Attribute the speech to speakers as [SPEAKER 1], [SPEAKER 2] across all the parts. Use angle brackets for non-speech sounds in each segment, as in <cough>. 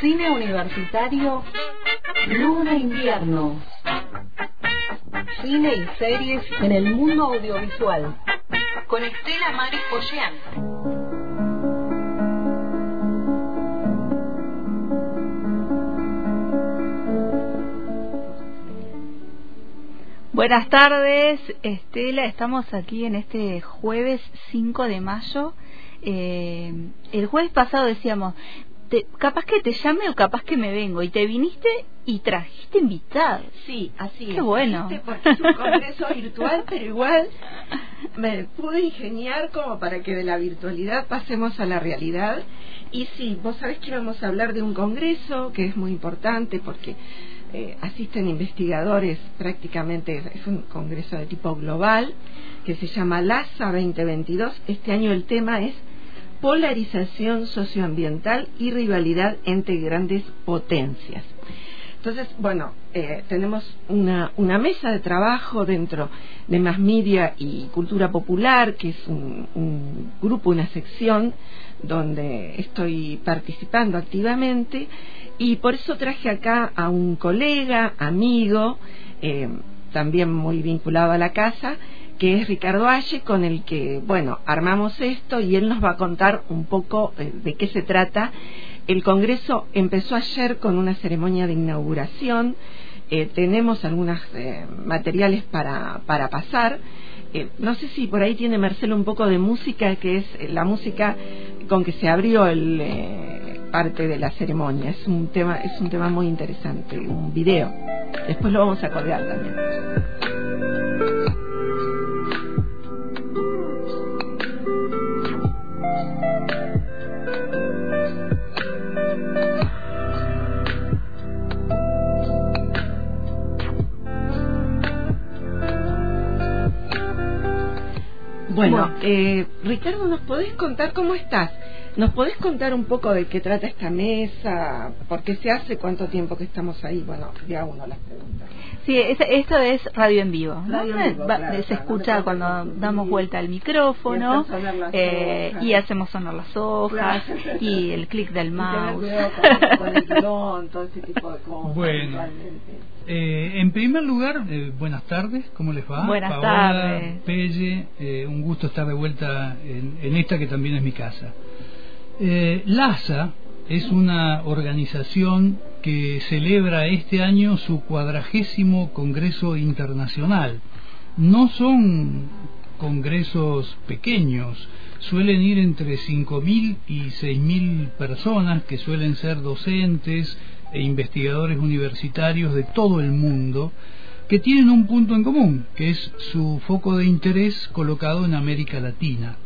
[SPEAKER 1] Cine universitario Luna Invierno. Cine y series en el mundo audiovisual. Con Estela Maris Pollán.
[SPEAKER 2] Buenas tardes, Estela. Estamos aquí en este jueves 5 de mayo. Eh, el jueves pasado decíamos, te, capaz que te llame o capaz que me vengo. Y te viniste y trajiste invitados.
[SPEAKER 3] Sí, así
[SPEAKER 2] Qué
[SPEAKER 3] es.
[SPEAKER 2] bueno.
[SPEAKER 3] Porque es un congreso virtual, pero igual me pude ingeniar como para que de la virtualidad pasemos a la realidad. Y sí, vos sabés que vamos a hablar de un congreso que es muy importante porque eh, asisten investigadores prácticamente, es un congreso de tipo global que se llama LASA 2022. Este año el tema es polarización socioambiental y rivalidad entre grandes potencias. Entonces, bueno, eh, tenemos una, una mesa de trabajo dentro de Más Media y Cultura Popular, que es un, grupo, una sección donde estoy participando activamente y por eso traje acá a un colega, amigo, eh, también muy vinculado a la casa, que es Ricardo Aye, con el que, bueno, armamos esto y él nos va a contar un poco eh, de qué se trata. El Congreso empezó ayer con una ceremonia de inauguración. Eh, tenemos algunos eh, materiales para, para pasar. No sé si por ahí tiene Marcelo un poco de música, que es la música con que se abrió el, parte de la ceremonia. Es un tema, es un tema muy interesante, un video. Después lo vamos a colgar también. Bueno, eh, Ricardo, ¿nos podés contar cómo estás? ¿Nos podés contar un poco de qué trata esta mesa? ¿Por qué se hace? ¿Cuánto tiempo que estamos ahí? Bueno, de a uno las preguntas.
[SPEAKER 2] Sí, es- esto es radio en vivo. ¿no?
[SPEAKER 3] Radio en vivo,
[SPEAKER 2] Va-
[SPEAKER 3] claro,
[SPEAKER 2] se
[SPEAKER 3] claro,
[SPEAKER 2] escucha
[SPEAKER 3] no
[SPEAKER 2] cuando damos vuelta al
[SPEAKER 3] Y
[SPEAKER 2] micrófono
[SPEAKER 3] las
[SPEAKER 2] eh,
[SPEAKER 3] hojas.
[SPEAKER 2] y hacemos sonar las hojas
[SPEAKER 3] Claro.
[SPEAKER 2] y el clic del
[SPEAKER 3] Y
[SPEAKER 2] mouse.
[SPEAKER 3] cuidado con, con el guion, todo ese tipo de cosas.
[SPEAKER 4] Bueno. Eh, en primer lugar, eh, buenas tardes, ¿cómo les va?
[SPEAKER 2] Buenas
[SPEAKER 4] Paola,
[SPEAKER 2] tardes.
[SPEAKER 4] Pelle, eh, un gusto estar de vuelta en, en esta que también es mi casa. Eh, LASA es una organización que celebra este año su cuadragésimo Congreso Internacional. No son congresos pequeños, suelen ir entre 5.000 y 6.000 personas que suelen ser docentes e investigadores universitarios de todo el mundo que tienen un punto en común, que es su foco de interés colocado en América Latina.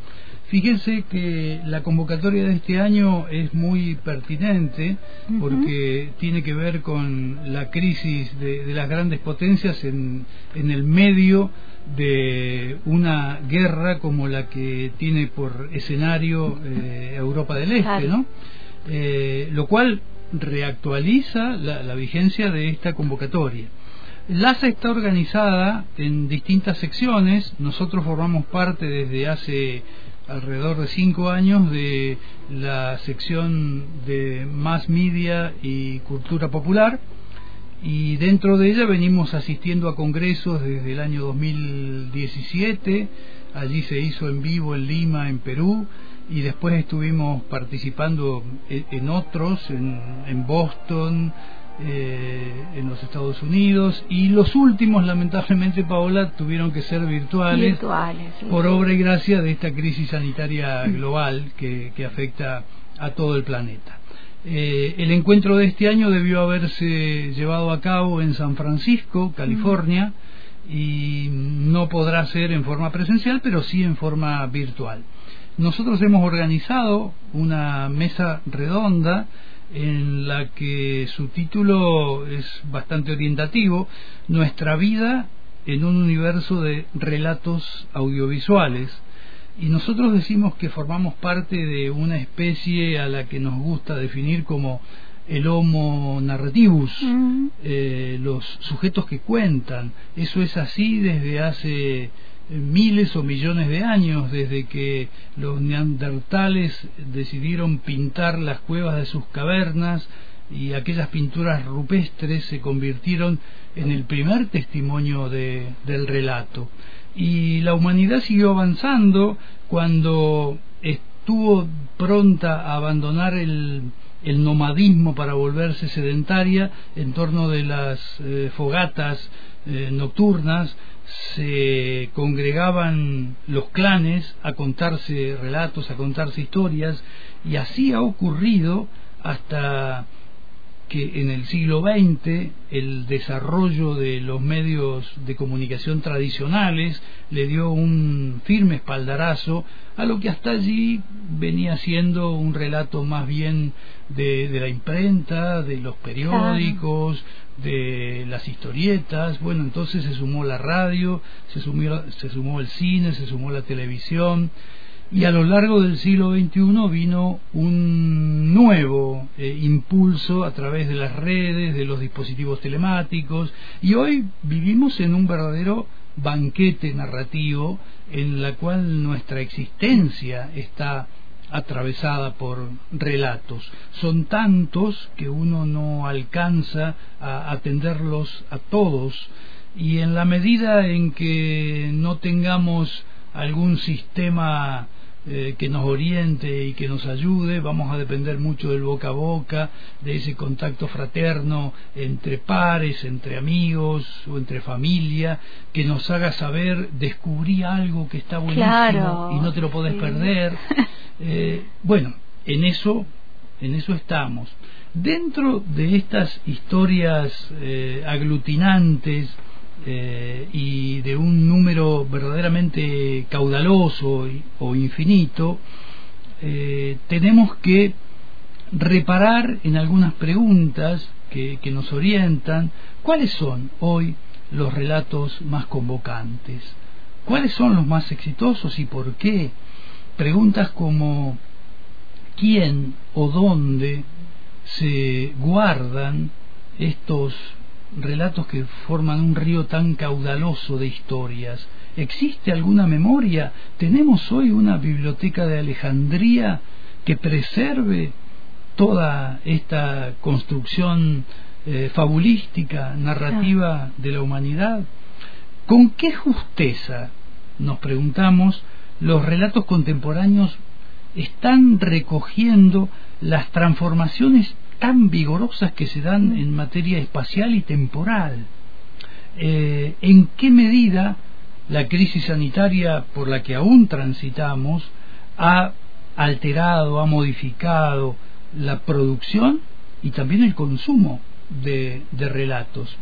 [SPEAKER 4] Fíjense que la convocatoria de este año es muy pertinente porque tiene que ver con la crisis de, de las grandes potencias en, en el medio de una guerra como la que tiene por escenario eh, Europa del Este. ¿no? Eh, lo cual reactualiza la, la vigencia de esta convocatoria. LASA está organizada en distintas secciones. Nosotros formamos parte desde hace alrededor de cinco años de la sección de Mass Media y Cultura Popular y dentro de ella venimos asistiendo a congresos desde el año 2017. Allí se hizo en vivo en Lima, en Perú, y después estuvimos participando en, en otros, en, en Boston, eh, en los Estados Unidos, y los últimos, lamentablemente, Paola, tuvieron que ser virtuales
[SPEAKER 2] Virtuales. sí.
[SPEAKER 4] por obra y gracia de esta crisis sanitaria global que, que afecta a todo el planeta. Eh, el encuentro de este año debió haberse llevado a cabo en San Francisco, California, y no podrá ser en forma presencial, pero sí en forma virtual. Nosotros hemos organizado una mesa redonda en la que su título es bastante orientativo, Nuestra vida en un universo de relatos audiovisuales. Y nosotros decimos que formamos parte de una especie a la que nos gusta definir como el homo narrativus, eh, los sujetos que cuentan. Eso es así desde hace miles o millones de años, desde que los neandertales decidieron pintar las cuevas de sus cavernas y aquellas pinturas rupestres se convirtieron en el primer testimonio de, del relato. Y la humanidad siguió avanzando cuando estuvo pronta a abandonar el, el nomadismo para volverse sedentaria en torno de las eh, fogatas eh, nocturnas, se congregaban los clanes a contarse relatos, a contarse historias, y así ha ocurrido hasta que en el siglo XX el desarrollo de los medios de comunicación tradicionales le dio un firme espaldarazo a lo que hasta allí venía siendo un relato más bien de, de la imprenta, de los periódicos, de las historietas, bueno, entonces se sumó la radio, se, se sumó el cine, se sumó la televisión, y a lo largo del siglo XXI vino un nuevo eh, impulso a través de las redes, de los dispositivos telemáticos, y hoy vivimos en un verdadero banquete narrativo en la cual nuestra existencia está atravesada por relatos. Son tantos que uno no alcanza a atenderlos a todos y en la medida en que no tengamos algún sistema eh, que nos oriente y que nos ayude, vamos a depender mucho del boca a boca, de ese contacto fraterno entre pares, entre amigos o entre familia, que nos haga saber, descubrí algo que está buenísimo y no te lo podés perder. <laughs> Eh, bueno, en eso, en eso estamos. Dentro de estas historias eh, aglutinantes, eh, y de un número verdaderamente caudaloso o infinito, tenemos que reparar en algunas preguntas que nos orientan. ¿Cuáles son hoy los relatos más convocantes? ¿Cuáles son los más exitosos y por qué? Preguntas como quién o dónde se guardan estos relatos que forman un río tan caudaloso de historias. ¿Existe alguna memoria? ¿Tenemos hoy una biblioteca de Alejandría que preserve toda esta construcción eh, fabulística, narrativa de la humanidad? ¿Con qué justeza, nos preguntamos, los relatos contemporáneos están recogiendo las transformaciones tan vigorosas que se dan en materia espacial y temporal. Eh, ¿En qué medida la crisis sanitaria por la que aún transitamos ha alterado, ha modificado la producción y también el consumo de, de relatos?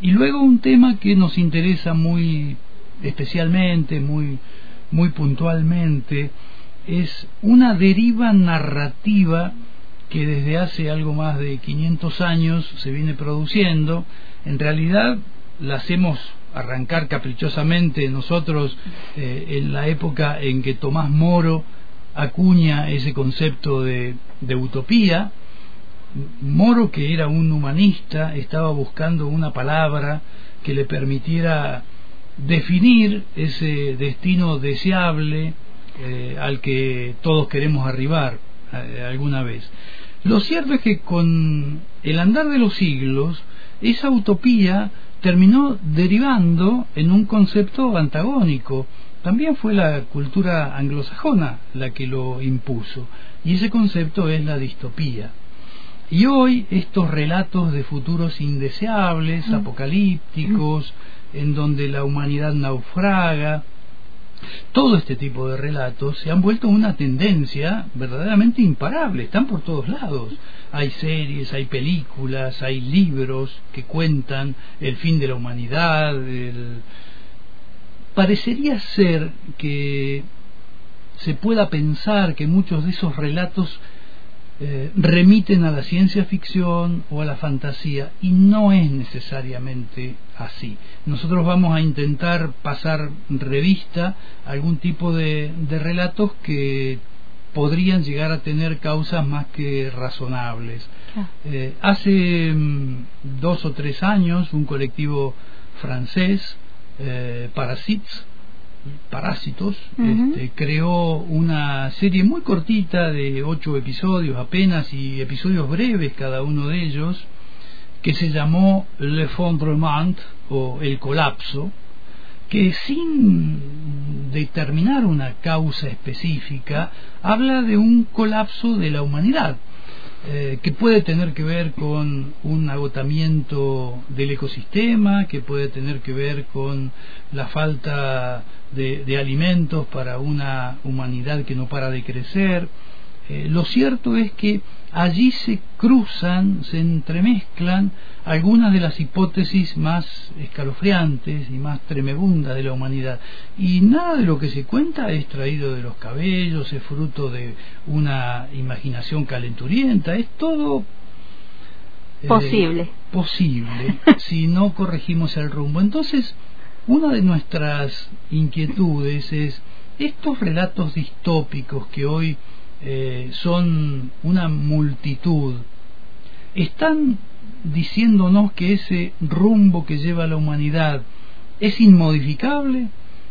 [SPEAKER 4] Y luego un tema que nos interesa muy especialmente, muy, muy puntualmente, es una deriva narrativa que desde hace algo más de 500 años se viene produciendo, en realidad la hacemos arrancar caprichosamente nosotros eh, en la época en que Tomás Moro acuña ese concepto de, de utopía. Moro, que era un humanista, estaba buscando una palabra que le permitiera definir ese destino deseable eh, al que todos queremos arribar eh, alguna vez. Lo cierto es que con el andar de los siglos, esa utopía terminó derivando en un concepto antagónico. También fue la cultura anglosajona la que lo impuso, y ese concepto es la distopía. Y hoy estos relatos de futuros indeseables, mm. apocalípticos, en donde la humanidad naufraga, todo este tipo de relatos se han vuelto una tendencia verdaderamente imparable, están por todos lados. Hay series, hay películas, hay libros que cuentan el fin de la humanidad. Parecería ser que se pueda pensar que muchos de esos relatos eh, remiten a la ciencia ficción o a la fantasía y no es necesariamente así. Nosotros vamos a intentar pasar revista algún tipo de, relatos que podrían llegar a tener causas más que razonables. Eh, hace mm, dos o tres años un colectivo francés, eh, Parasites, Parásitos, este, creó una serie muy cortita de ocho episodios apenas y episodios breves cada uno de ellos, que se llamó Le Fondrement o El Colapso, que sin determinar una causa específica habla de un colapso de la humanidad eh, que puede tener que ver con un agotamiento del ecosistema, que puede tener que ver con la falta de alimentos para una humanidad que no para de crecer, eh, lo cierto es que allí se cruzan, se entremezclan algunas de las hipótesis más escalofriantes y más tremebundas de la humanidad. Y nada de lo que se cuenta es traído de los cabellos, es fruto de una imaginación calenturienta, es todo
[SPEAKER 2] eh, posible.
[SPEAKER 4] Posible, <laughs> si no corregimos el rumbo. Entonces, una de nuestras inquietudes es estos relatos distópicos que hoy eh, son una multitud, están diciéndonos que ese rumbo que lleva la humanidad es inmodificable,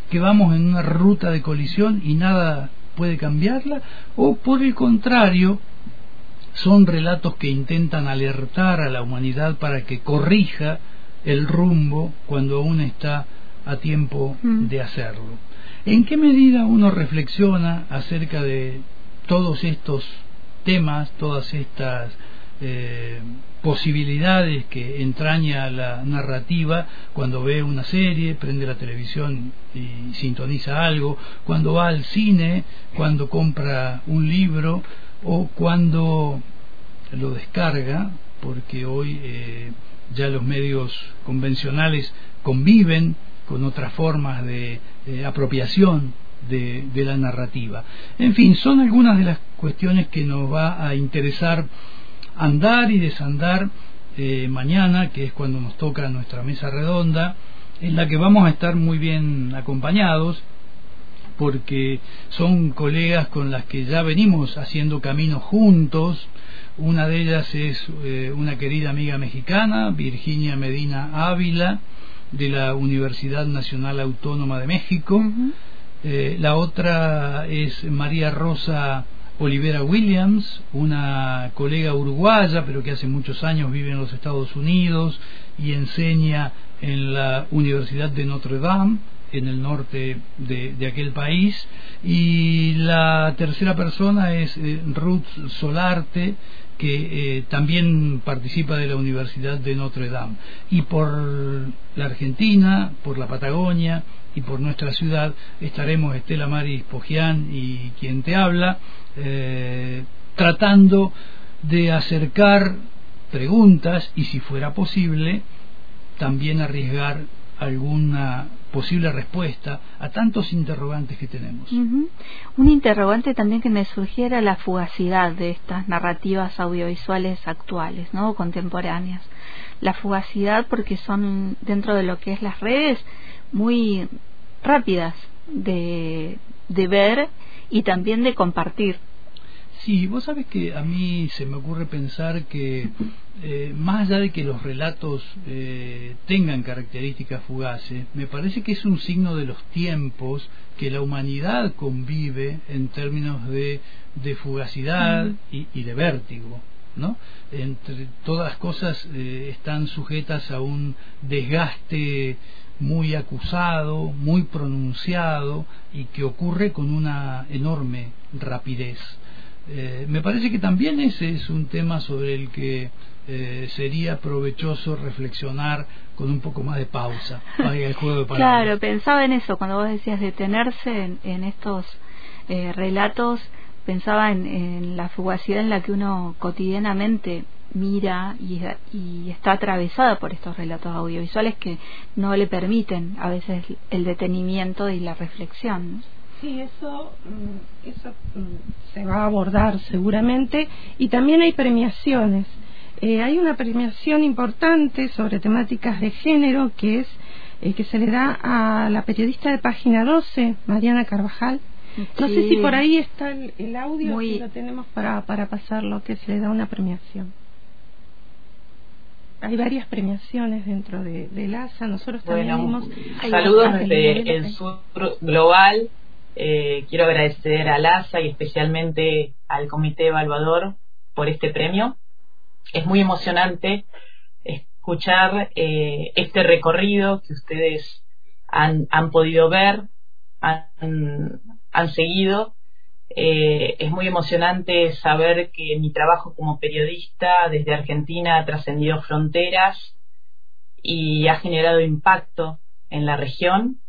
[SPEAKER 4] que vamos en una ruta de colisión y nada puede cambiarla, o por el contrario, son relatos que intentan alertar a la humanidad para que corrija el rumbo cuando aún está a tiempo mm. de hacerlo. ¿En qué medida uno reflexiona acerca de todos estos temas, todas estas eh, posibilidades que entraña la narrativa cuando ve una serie, prende la televisión y sintoniza algo, cuando va al cine, cuando compra un libro o cuando lo descarga, porque hoy eh, ya los medios convencionales conviven con otras formas de apropiación de, la narrativa. En fin, son algunas de las cuestiones que nos va a interesar andar y desandar eh, mañana, que es cuando nos toca nuestra mesa redonda, en la que vamos a estar muy bien acompañados porque son colegas con las que ya venimos haciendo camino juntos. Una de ellas es eh, una querida amiga mexicana, Virginia Medina Ávila, de la Universidad Nacional Autónoma de México. Eh, la otra es María Rosa Olivera Williams, una colega uruguaya, pero que hace muchos años vive en los Estados Unidos y enseña en la Universidad de Notre Dame, en el norte de, aquel país. Y la tercera persona es eh, Ruth Solarte, que eh, también participa de la Universidad de Notre Dame. Y por la Argentina, por la Patagonia, y por nuestra ciudad estaremos Estela Maris Pogian y quien te habla, eh, tratando de acercar preguntas y si fuera posible también arriesgar alguna posible respuesta a tantos interrogantes que tenemos.
[SPEAKER 2] Un interrogante también que me surgiera la fugacidad de estas narrativas audiovisuales actuales, ¿no? contemporáneas. La fugacidad porque son dentro de lo que es las redes muy rápidas de, de ver y también de compartir.
[SPEAKER 4] Sí, vos sabes que a mí se me ocurre pensar que <laughs> eh, más allá de que los relatos eh, tengan características fugaces, me parece que es un signo de los tiempos que la humanidad convive en términos de, de fugacidad y, y, de vértigo. ¿no? Entre todas las cosas eh, están sujetas a un desgaste muy acusado, muy pronunciado y que ocurre con una enorme rapidez. Eh, me parece que también ese es un tema sobre el que eh, sería provechoso reflexionar con un poco más de pausa.
[SPEAKER 2] Juego claro, pensaba en eso cuando vos decías detenerse en, estos eh, relatos, pensaba en, en la fugacidad en la que uno cotidianamente mira y, está atravesada por estos relatos audiovisuales que no le permiten a veces el detenimiento y la reflexión.
[SPEAKER 3] Sí, eso, mm, eso mm, se va a abordar seguramente y también hay premiaciones. Eh, hay una premiación importante sobre temáticas de género que es eh, que se le da a la periodista de página 12, Mariana Carvajal. No sé si por ahí está el, audio, si lo tenemos para, para pasarlo, que se le da una premiación. Hay varias premiaciones dentro de, del ASA. Nosotros también
[SPEAKER 5] saludos desde el sur global. Eh, quiero agradecer al ASA y especialmente al Comité Evaluador por este premio. Es muy emocionante escuchar eh, este recorrido que ustedes han, han podido ver, han, han seguido. Eh, es muy emocionante saber que mi trabajo como periodista desde Argentina ha trascendido fronteras y ha generado impacto en la región.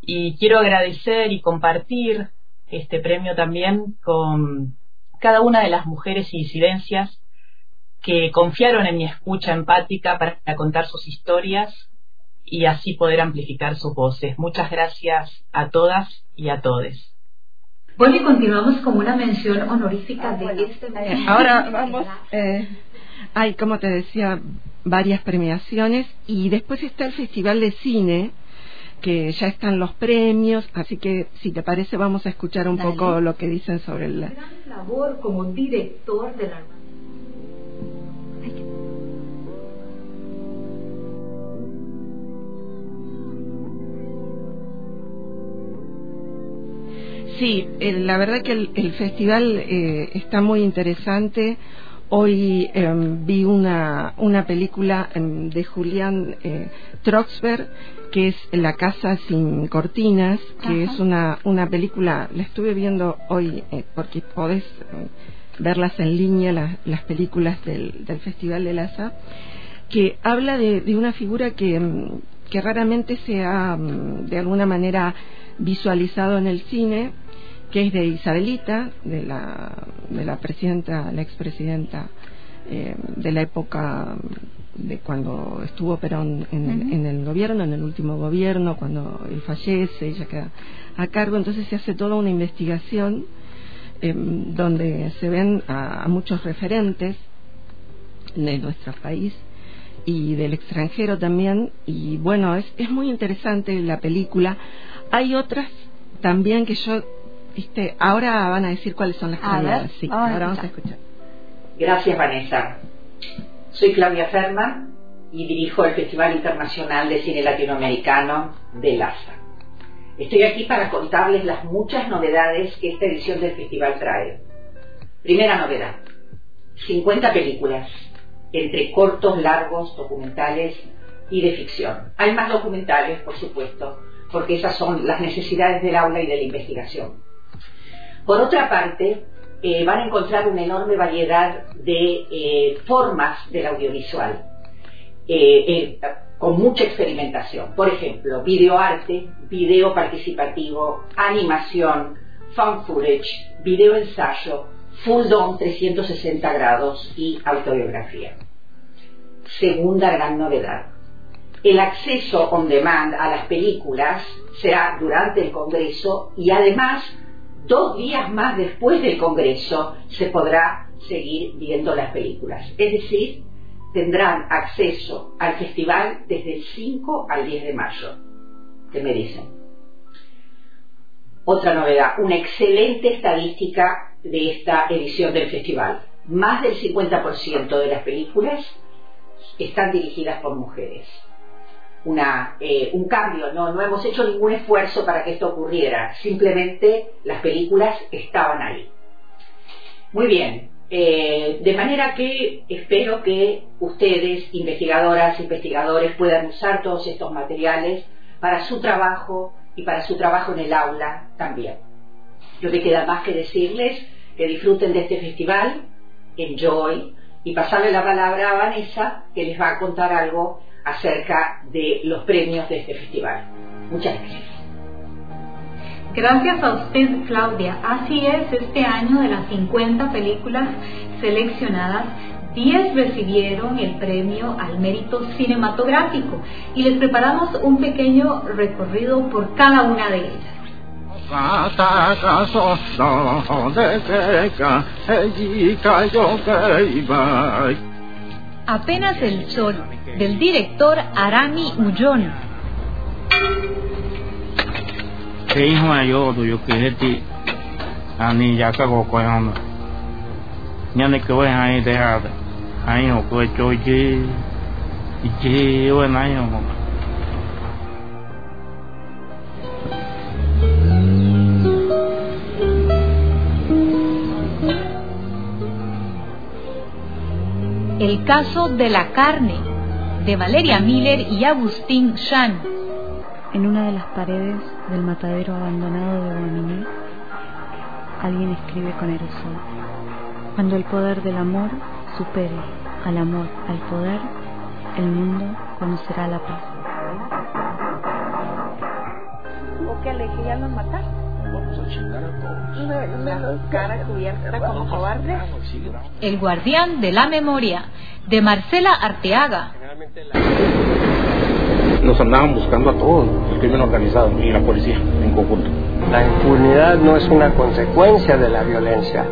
[SPEAKER 5] Y quiero agradecer y compartir este premio también con cada una de las mujeres y disidencias que confiaron en mi escucha empática para contar sus historias y así poder amplificar sus voces. Muchas gracias a todas y a todes.
[SPEAKER 1] Bueno, y continuamos con una mención honorífica de este
[SPEAKER 3] eh, Ahora vamos, eh, hay, como te decía, varias premiaciones y después está el Festival de Cine, que ya están los premios, así que si te parece vamos a escuchar un poco lo que dicen sobre el...
[SPEAKER 1] Gran labor como director de la
[SPEAKER 3] Sí, la verdad que el, festival eh, está muy interesante. Hoy em, vi una, una película em, de Julián eh, Troxberg, que es La casa sin cortinas, que es una, una película, la estuve viendo hoy eh, porque podés verlas en línea, las películas del, del Festival de Laza, que habla de, de una figura que, em, que raramente se ha de alguna manera visualizado en el cine que es de Isabelita, de la, de la presidenta, la expresidenta eh, de la época de cuando estuvo Perón en, en, el gobierno, en el último gobierno, cuando él fallece, ella queda a cargo, entonces se hace toda una investigación eh, donde se ven a, muchos referentes de nuestro país y del extranjero también, y bueno, es, es muy interesante la película. Hay otras también que yo ahora van a decir cuáles son las candidatas. Sí, ahora vamos a escuchar.
[SPEAKER 6] Gracias, Vanessa. Soy Claudia Ferma y dirijo el Festival Internacional de Cine Latinoamericano de LASA. Estoy aquí para contarles las muchas novedades que esta edición del festival trae. Primera novedad, 50 películas, entre cortos, largos, documentales y de ficción. Hay más documentales, por supuesto, porque esas son las necesidades del aula y de la investigación. Por otra parte, eh, van a encontrar una enorme variedad de eh, formas del audiovisual, eh, con mucha experimentación. Por ejemplo, videoarte, video participativo, animación, fan footage, video ensayo, full dome 360 grados y autobiografía. Segunda gran novedad. El acceso on demand a las películas será durante el Congreso y además dos días más después del Congreso se podrá seguir viendo las películas. Es decir, tendrán acceso al festival desde el 5 al 10 de mayo. ¿Qué me dicen? Otra novedad, una excelente estadística de esta edición del festival. Más del 50% de las películas están dirigidas por mujeres eh, un cambio, no, no hemos hecho ningún esfuerzo para que esto ocurriera, simplemente las películas estaban ahí. Muy bien, eh, de manera que espero que ustedes, investigadoras, investigadores, puedan usar todos estos materiales para su trabajo y para su trabajo en el aula también. Yo me queda más que decirles que disfruten de este festival, enjoy, y pasarle la palabra a Vanessa, que les va a contar algo acerca de los premios de este festival. Muchas gracias.
[SPEAKER 1] Gracias a usted, Claudia. Así es, este año de las 50 películas seleccionadas, 10 recibieron el premio al mérito cinematográfico y les preparamos un pequeño recorrido por cada una de ellas. Apenas el sol del director Arami Ullón. El caso de la carne, de Valeria Miller y Agustín Shan.
[SPEAKER 7] En una de las paredes del matadero abandonado de Guaminí, alguien escribe con aerosol. Cuando el poder del amor supere al amor, al poder, el mundo conocerá la paz.
[SPEAKER 8] ¿O qué le que ya mataron?
[SPEAKER 9] Vamos a chingar a todos.
[SPEAKER 8] Me, me los cara cubierta como cobarde.
[SPEAKER 1] El guardián de la memoria, de Marcela Arteaga.
[SPEAKER 9] Nos andaban buscando a todos, el crimen organizado y la policía en conjunto.
[SPEAKER 10] La impunidad no es una consecuencia de la violencia,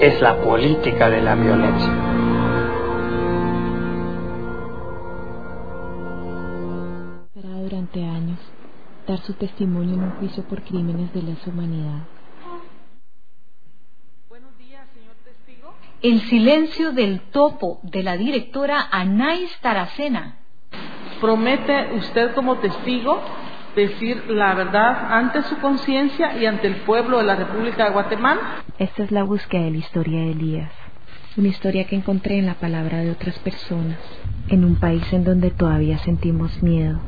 [SPEAKER 10] es la política de la violencia.
[SPEAKER 7] Dar su testimonio en un juicio por crímenes de lesa humanidad.
[SPEAKER 1] El silencio del topo de la directora Anais Taracena.
[SPEAKER 11] ¿Promete usted como testigo decir la verdad ante su conciencia y ante el pueblo de la República de Guatemala?
[SPEAKER 7] Esta es la búsqueda de la historia de Elías, una historia que encontré en la palabra de otras personas, en un país en donde todavía sentimos miedo.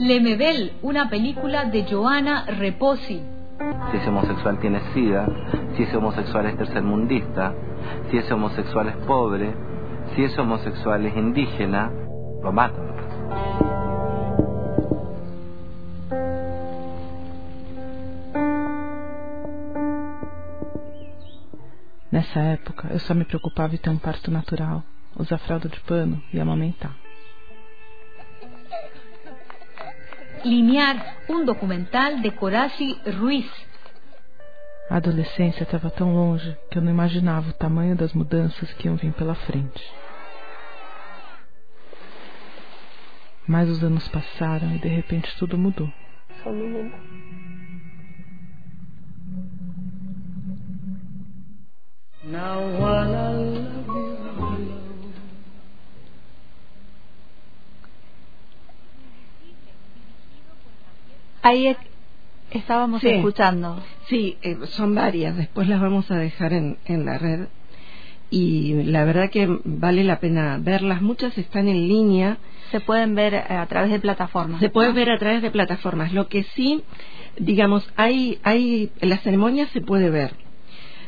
[SPEAKER 1] Lemebel, una película de Joana Reposi.
[SPEAKER 12] Si ese homosexual tiene sida, si ese homosexual es tercermundista, si ese homosexual es pobre, si ese homosexual es indígena, lo matan.
[SPEAKER 11] Nessa época, eu só me preocupava em ter um parto natural, usar fralda de pano e amamentar.
[SPEAKER 1] Linear, um documental de Coraci Ruiz.
[SPEAKER 11] A adolescência estava tão longe que eu não imaginava o tamanho das mudanças que iam vir pela frente. Mas os anos passaram e de repente tudo mudou.
[SPEAKER 8] Sou menina.
[SPEAKER 10] Now
[SPEAKER 2] Ahí estábamos
[SPEAKER 3] Sí.
[SPEAKER 2] escuchando.
[SPEAKER 3] Sí, eh, son varias, después las vamos a dejar en, en la red y la verdad que vale la pena verlas, muchas están en línea.
[SPEAKER 2] Se pueden ver eh, a través de plataformas.
[SPEAKER 3] Se pueden ver a través de plataformas. Lo que sí, digamos, hay, hay, la ceremonia se puede ver.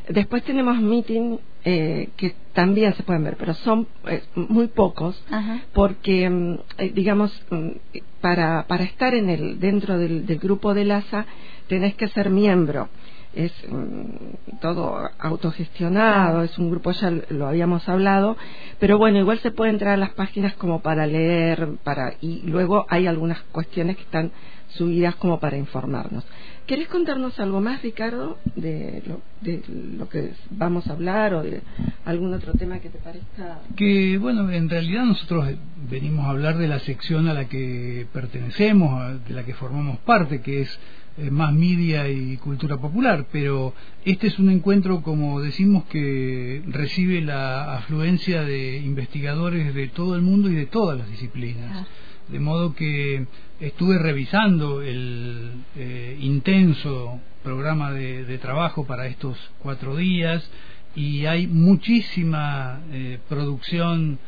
[SPEAKER 3] Después tenemos meeting eh, que también se pueden ver, pero son eh, muy pocos
[SPEAKER 2] Ajá.
[SPEAKER 3] porque, mm, eh, digamos, mm, para, para estar en el, dentro del, del grupo de LASA tenés que ser miembro. Es mm, todo autogestionado, es un grupo, ya lo habíamos hablado, pero bueno, igual se puede entrar a las páginas como para leer, para y luego hay algunas cuestiones que están subidas como para informarnos. ¿Querés contarnos algo más, Ricardo, de lo, de lo que vamos a hablar o de algún otro tema que te parezca?
[SPEAKER 4] Que bueno, en realidad nosotros venimos a hablar de la sección a la que pertenecemos, de la que formamos parte, que es eh, más media y cultura popular, pero este es un encuentro, como decimos, que recibe la afluencia de investigadores de todo el mundo y de todas las disciplinas. De modo que estuve revisando el eh, intenso programa de, trabajo para estos cuatro días y hay muchísima eh, producción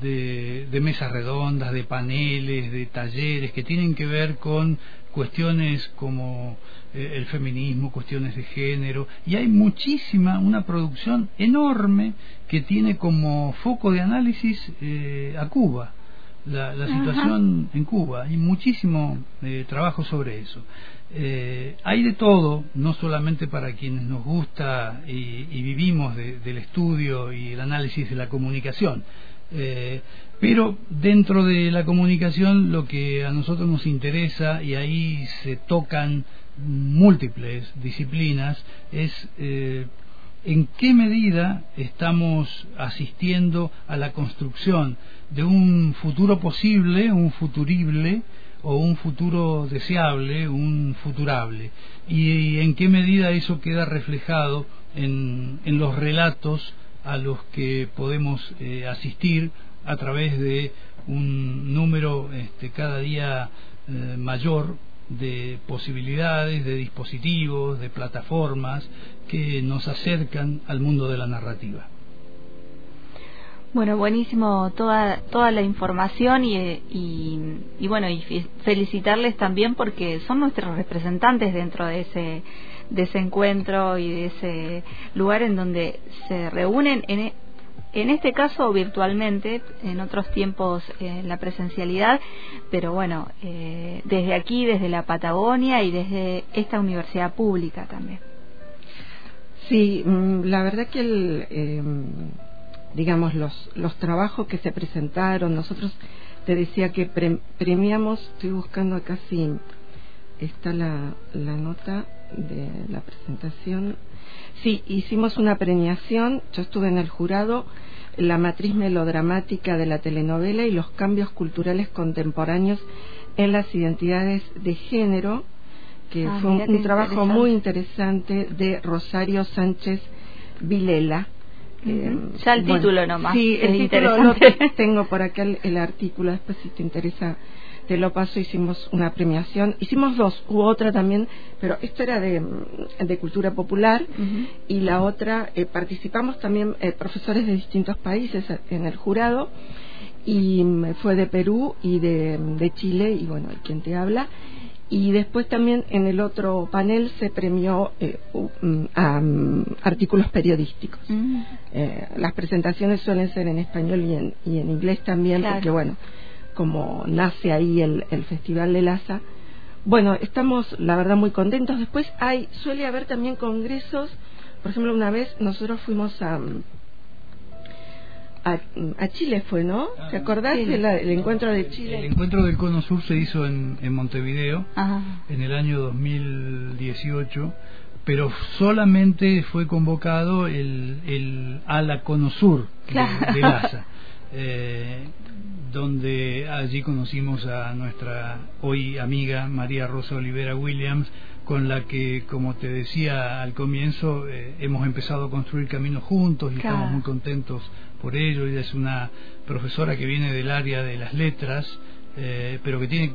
[SPEAKER 4] de, de mesas redondas, de paneles, de talleres que tienen que ver con cuestiones como eh, el feminismo, cuestiones de género, y hay muchísima, una producción enorme que tiene como foco de análisis a Cuba, la, la situación en Cuba, hay muchísimo eh, trabajo sobre eso. Eh, hay de todo, no solamente para quienes nos gusta y, y vivimos de- del estudio y el análisis de la comunicación, eh, pero dentro de la comunicación lo que a nosotros nos interesa, y ahí se tocan múltiples disciplinas, es eh, en qué medida estamos asistiendo a la construcción de un futuro posible, un futurible, o un futuro deseable, un futurable, y en qué medida eso queda reflejado en, los relatos a los que podemos eh, asistir a través de un número este, cada día eh, mayor de posibilidades, de dispositivos, de plataformas que nos acercan al mundo de la narrativa.
[SPEAKER 2] Bueno, buenísimo toda toda la información y, y, y, bueno y felicitarles también porque son nuestros representantes dentro de ese de ese encuentro y de ese lugar en donde se reúnen en en este caso virtualmente, en otros tiempos eh, la presencialidad, pero bueno, eh, desde aquí, desde la Patagonia y desde esta universidad pública también.
[SPEAKER 3] Sí, mm, la verdad que el, em, digamos los los trabajos que se presentaron, nosotros te decía que premiamos, estoy buscando acá sí está la, la nota de la presentación. Sí, hicimos una premiación, yo estuve en el jurado la matriz melodramática de la telenovela y los cambios culturales contemporáneos en las identidades de género, que ah, fue un, trabajo muy interesante de Rosario Sánchez Vilela.
[SPEAKER 2] Eh, ya el título nomás.
[SPEAKER 3] Sí, el título lo tengo por acá el artículo, después si te interesa te lo paso, hicimos una premiación, hicimos dos, hubo otra también, pero esta era de, de cultura popular y la otra, eh, participamos también eh, profesores de distintos países en el jurado y mm, fue de Perú y de, de Chile y bueno, el quien te habla. Y después también en el otro panel se premió eh, mm, a mm, artículos periodísticos. las presentaciones suelen ser en español y en, y en inglés también, porque bueno, como nace ahí el, el Festival de Laza. Bueno, estamos la verdad muy contentos. Después hay, suele haber también congresos. Por ejemplo, una vez nosotros fuimos a, a, Chile fue, ¿no? ¿Te acordás del encuentro de Chile?
[SPEAKER 4] El encuentro del Cono Sur se hizo en, en Montevideo en el año 2018, pero solamente fue convocado el, el ala Cono Sur de, LASA. <laughs> Eh, donde allí conocimos a nuestra hoy amiga María Rosa Olivera Williams, con la que, como te decía al comienzo, eh, hemos empezado a construir caminos juntos y estamos muy contentos por ello. Ella es una profesora que viene del área de las letras, eh, pero que tiene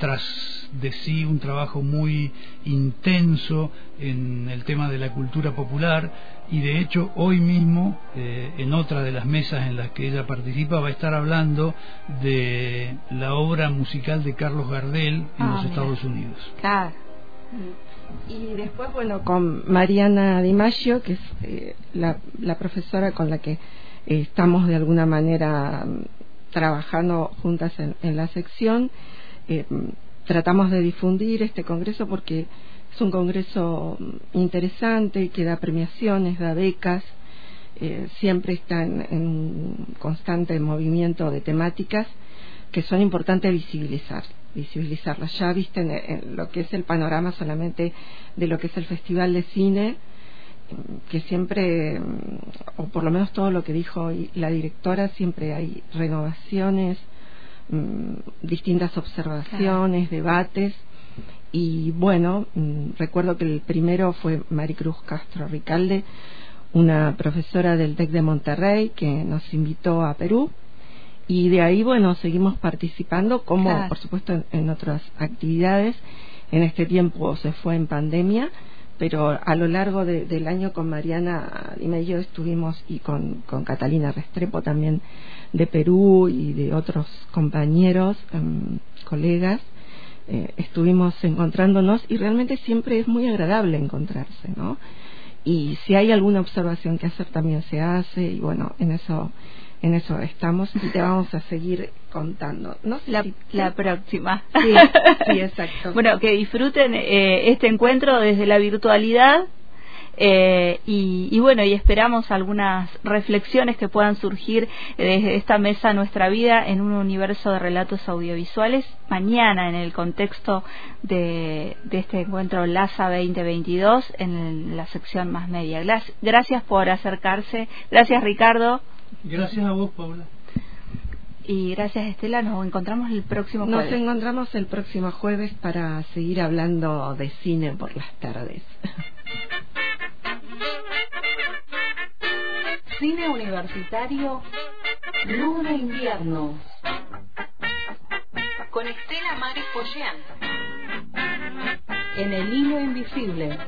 [SPEAKER 4] tras de sí un trabajo muy intenso en el tema de la cultura popular y de hecho hoy mismo eh, en otra de las mesas en las que ella participa va a estar hablando de la obra musical de Carlos Gardel en ah, los Estados Unidos.
[SPEAKER 3] Claro. Y después, bueno, con Mariana Di Maggio, que es eh, la, la, profesora con la que eh, estamos de alguna manera mm, trabajando juntas en, en la sección, eh, tratamos de difundir este congreso porque es un congreso interesante que da premiaciones, da becas, eh, siempre está en, un constante movimiento de temáticas que son importantes visibilizar, visibilizarlas. Ya viste en, lo que es el panorama solamente de lo que es el Festival de Cine, que siempre, o por lo menos todo lo que dijo la directora, siempre hay renovaciones, Mm, distintas observaciones, debates. Y bueno, mm, recuerdo que el primero fue Maricruz Castro Ricalde, una profesora del TEC de Monterrey que nos invitó a Perú. Y de ahí, bueno, seguimos participando, como por supuesto en, otras actividades. En este tiempo se fue en pandemia, pero a lo largo del año con Mariana y yo estuvimos y con, con Catalina Restrepo también de Perú y de otros compañeros, em, colegas, eh, estuvimos encontrándonos y realmente siempre es muy agradable encontrarse, ¿no? Y si hay alguna observación que hacer también se hace y bueno, en eso en eso estamos y te vamos a seguir contando. No
[SPEAKER 2] la, la próxima.
[SPEAKER 3] Sí, sí, exacto. <laughs>
[SPEAKER 2] bueno, que disfruten eh, este encuentro desde la virtualidad eh, y, bueno, y esperamos algunas reflexiones que puedan surgir desde esta mesa Nuestra Vida en un universo de relatos audiovisuales mañana en el contexto de, este encuentro LASA 2022 en la sección más media. Gracias por acercarse. Gracias, Ricardo.
[SPEAKER 4] Gracias a vos, Paula.
[SPEAKER 2] Y gracias Estela, nos encontramos el próximo
[SPEAKER 3] Nos
[SPEAKER 2] jueves.
[SPEAKER 3] encontramos el próximo jueves para seguir hablando de cine por las tardes.
[SPEAKER 1] Cine Universitario Luna Invierno con Estela Maris en el hilo invisible